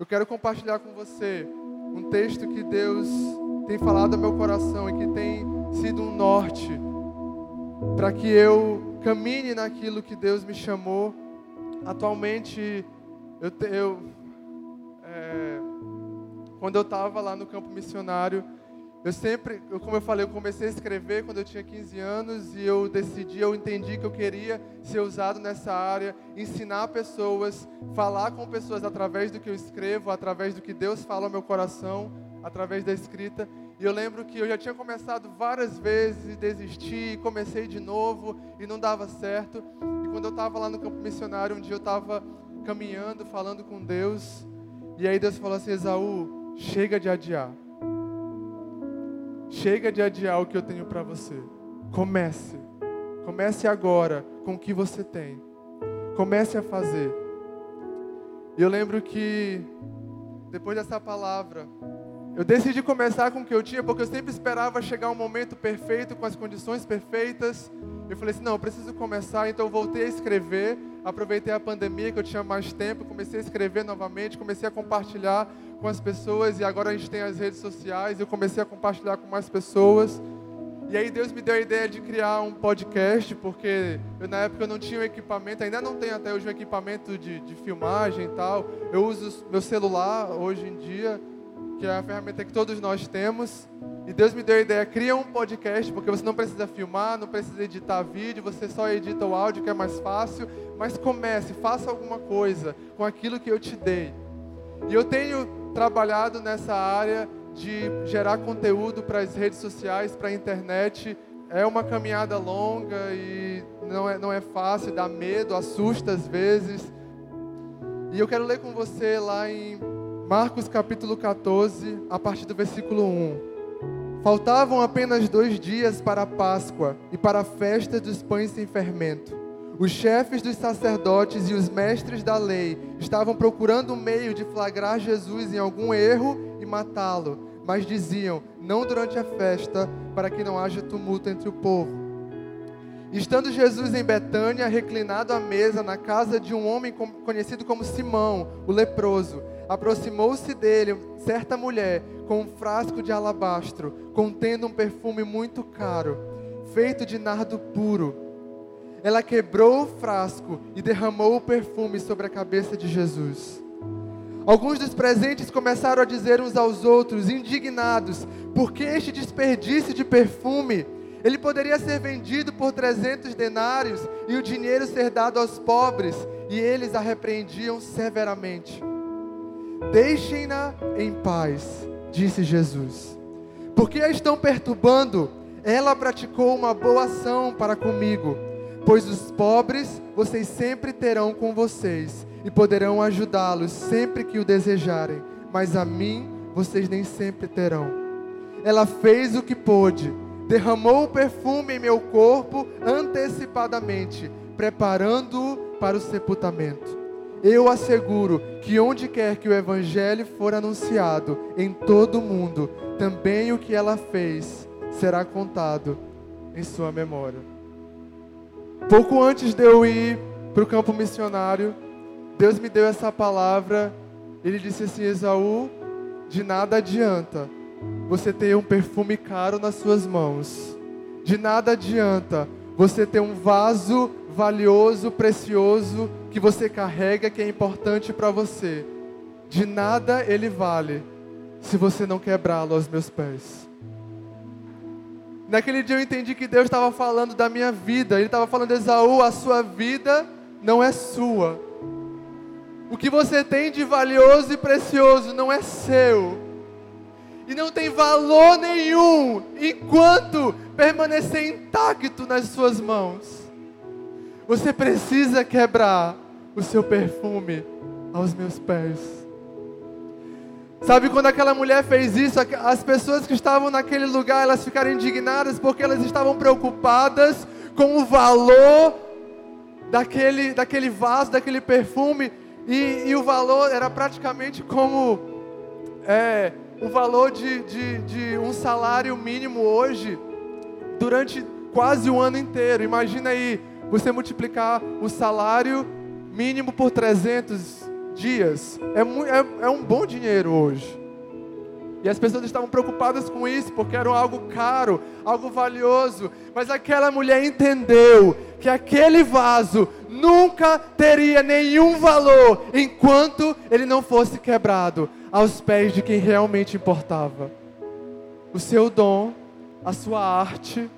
eu quero compartilhar com você um texto que Deus tem falado ao meu coração e que tem sido um norte para que eu caminhe naquilo que Deus me chamou. Atualmente, eu, eu é, quando eu estava lá no campo missionário, eu sempre, eu, como eu falei, eu comecei a escrever quando eu tinha 15 anos e eu decidi, eu entendi que eu queria ser usado nessa área, ensinar pessoas, falar com pessoas através do que eu escrevo, através do que Deus fala ao meu coração, através da escrita. E eu lembro que eu já tinha começado várias vezes e desisti, comecei de novo e não dava certo. E quando eu estava lá no campo missionário, um dia eu estava caminhando, falando com Deus, e aí Deus falou assim: Esaú, chega de adiar. Chega de adiar o que eu tenho para você. Comece. Comece agora com o que você tem. Comece a fazer. E eu lembro que depois dessa palavra, eu decidi começar com o que eu tinha, porque eu sempre esperava chegar um momento perfeito, com as condições perfeitas. Eu falei assim: não, eu preciso começar. Então eu voltei a escrever. Aproveitei a pandemia, que eu tinha mais tempo. Comecei a escrever novamente. Comecei a compartilhar com as pessoas. E agora a gente tem as redes sociais. Eu comecei a compartilhar com mais pessoas. E aí Deus me deu a ideia de criar um podcast, porque eu, na época eu não tinha um equipamento, ainda não tenho até hoje um equipamento de, de filmagem e tal. Eu uso meu celular hoje em dia que é a ferramenta que todos nós temos. E Deus me deu a ideia, cria um podcast, porque você não precisa filmar, não precisa editar vídeo, você só edita o áudio, que é mais fácil. Mas comece, faça alguma coisa com aquilo que eu te dei. E eu tenho trabalhado nessa área de gerar conteúdo para as redes sociais, para a internet. É uma caminhada longa e não é, não é fácil, dá medo, assusta às vezes. E eu quero ler com você lá em Marcos capítulo 14, a partir do versículo 1. Faltavam apenas dois dias para a Páscoa e para a festa dos pães sem fermento. Os chefes dos sacerdotes e os mestres da lei estavam procurando um meio de flagrar Jesus em algum erro e matá-lo, mas diziam: não durante a festa, para que não haja tumulto entre o povo. Estando Jesus em Betânia, reclinado à mesa na casa de um homem conhecido como Simão, o leproso, aproximou-se dele certa mulher com um frasco de alabastro, contendo um perfume muito caro, feito de nardo puro. Ela quebrou o frasco e derramou o perfume sobre a cabeça de Jesus. Alguns dos presentes começaram a dizer uns aos outros, indignados, por que este desperdício de perfume? Ele poderia ser vendido por 300 denários e o dinheiro ser dado aos pobres, e eles a repreendiam severamente. Deixem-na em paz, disse Jesus. Porque a estão perturbando? Ela praticou uma boa ação para comigo. Pois os pobres vocês sempre terão com vocês e poderão ajudá-los sempre que o desejarem, mas a mim vocês nem sempre terão. Ela fez o que pôde, derramou o perfume em meu corpo antecipadamente, preparando-o para o sepultamento. Eu asseguro que onde quer que o Evangelho for anunciado em todo o mundo, também o que ela fez será contado em sua memória. Pouco antes de eu ir para o campo missionário, Deus me deu essa palavra. Ele disse assim: Esaú, de nada adianta você ter um perfume caro nas suas mãos, de nada adianta você ter um vaso valioso, precioso que você carrega, que é importante para você. De nada ele vale se você não quebrá-lo aos meus pés. Naquele dia eu entendi que Deus estava falando da minha vida. Ele estava falando, Esaú, a sua vida não é sua. O que você tem de valioso e precioso não é seu. E não tem valor nenhum enquanto permanecer intacto nas suas mãos. Você precisa quebrar o seu perfume aos meus pés. Sabe quando aquela mulher fez isso, as pessoas que estavam naquele lugar, elas ficaram indignadas porque elas estavam preocupadas com o valor daquele, daquele vaso, daquele perfume, e, e o valor era praticamente como é, o valor de, de, de um salário mínimo hoje, durante quase um ano inteiro. Imagina aí, você multiplicar o salário mínimo por 300 dias é, é, é um bom dinheiro hoje. E as pessoas estavam preocupadas com isso, porque era algo caro, algo valioso. Mas aquela mulher entendeu que aquele vaso nunca teria nenhum valor enquanto ele não fosse quebrado aos pés de quem realmente importava. O seu dom, a sua arte,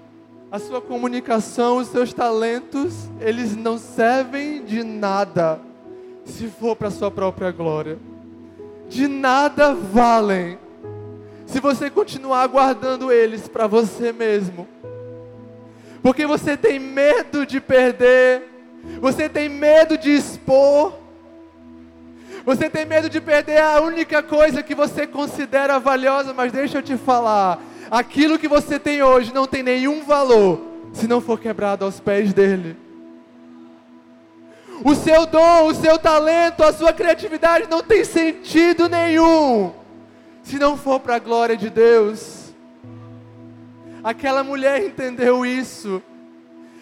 a sua comunicação, os seus talentos, eles não servem de nada se for para a sua própria glória. De nada valem se você continuar guardando eles para você mesmo. Porque você tem medo de perder, você tem medo de expor, você tem medo de perder a única coisa que você considera valiosa, mas deixa eu te falar: aquilo que você tem hoje não tem nenhum valor se não for quebrado aos pés dele. O seu dom, o seu talento, a sua criatividade não tem sentido nenhum se não for para a glória de Deus. Aquela mulher entendeu isso.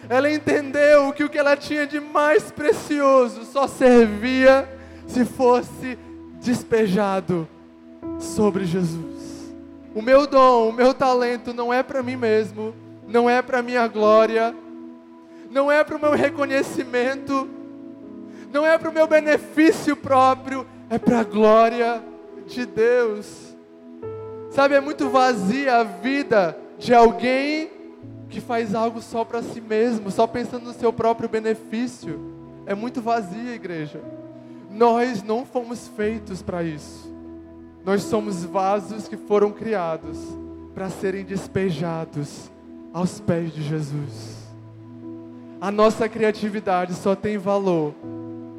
Ela entendeu que o que ela tinha de mais precioso só servia se fosse despejado sobre Jesus. O meu dom, o meu talento não é para mim mesmo, não é para minha glória, não é para o meu reconhecimento, não é para o meu benefício próprio, é para a glória de Deus. Sabe, é muito vazia a vida de alguém que faz algo só para si mesmo, só pensando no seu próprio benefício. É muito vazia, igreja. Nós não fomos feitos para isso. Nós somos vasos que foram criados para serem despejados aos pés de Jesus. A nossa criatividade só tem valor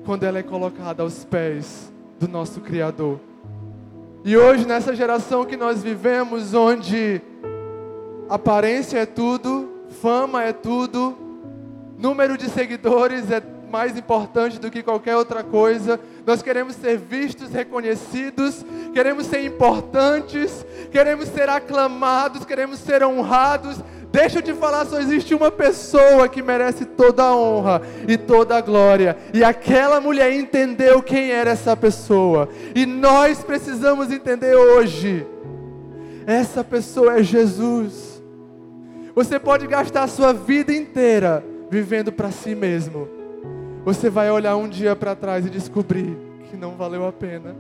quando ela é colocada aos pés do nosso Criador. E hoje, nessa geração que nós vivemos, onde aparência é tudo, fama é tudo, número de seguidores é mais importante do que qualquer outra coisa. Nós queremos ser vistos, reconhecidos, queremos ser importantes, queremos ser aclamados, queremos ser honrados, Deixa eu te falar, só existe uma pessoa que merece toda a honra e toda a glória. E aquela mulher entendeu quem era essa pessoa. E nós precisamos entender hoje. Essa pessoa é Jesus. Você pode gastar a sua vida inteira vivendo para si mesmo. Você vai olhar um dia para trás e descobrir que não valeu a pena.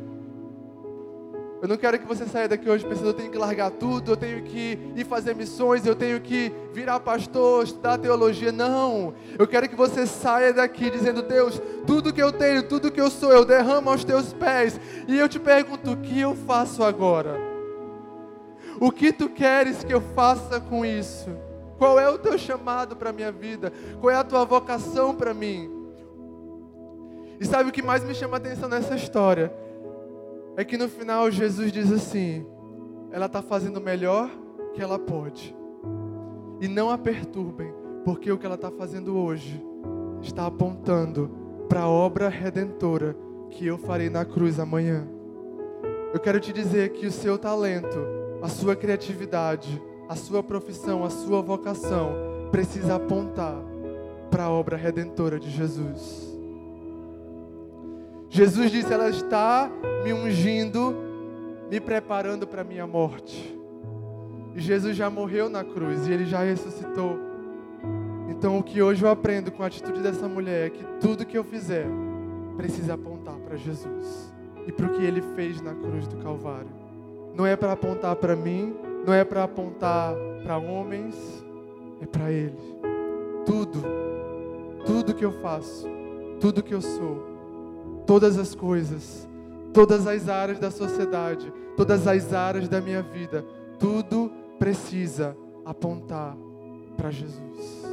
Eu não quero que você saia daqui hoje pensando, eu tenho que largar tudo, eu tenho que ir fazer missões, eu tenho que virar pastor, estudar teologia. Não. Eu quero que você saia daqui dizendo, Deus, tudo que eu tenho, tudo que eu sou, eu derramo aos teus pés. E eu te pergunto, o que eu faço agora? O que tu queres que eu faça com isso? Qual é o teu chamado para a minha vida? Qual é a tua vocação para mim? E sabe o que mais me chama a atenção nessa história? é que no final Jesus diz assim: ela está fazendo o melhor que ela pode. E não a perturbem, porque o que ela está fazendo hoje está apontando para a obra redentora que eu farei na cruz amanhã. Eu quero te dizer que o seu talento, a sua criatividade, a sua profissão, a sua vocação precisa apontar para a obra redentora de Jesus. Jesus disse: Ela está me ungindo, me preparando para a minha morte. E Jesus já morreu na cruz e ele já ressuscitou. Então, o que hoje eu aprendo com a atitude dessa mulher é que tudo que eu fizer precisa apontar para Jesus e para o que ele fez na cruz do Calvário. Não é para apontar para mim, não é para apontar para homens, é para Ele. Tudo, tudo que eu faço, tudo que eu sou, todas as coisas, todas as áreas da sociedade, todas as áreas da minha vida, tudo precisa apontar para Jesus.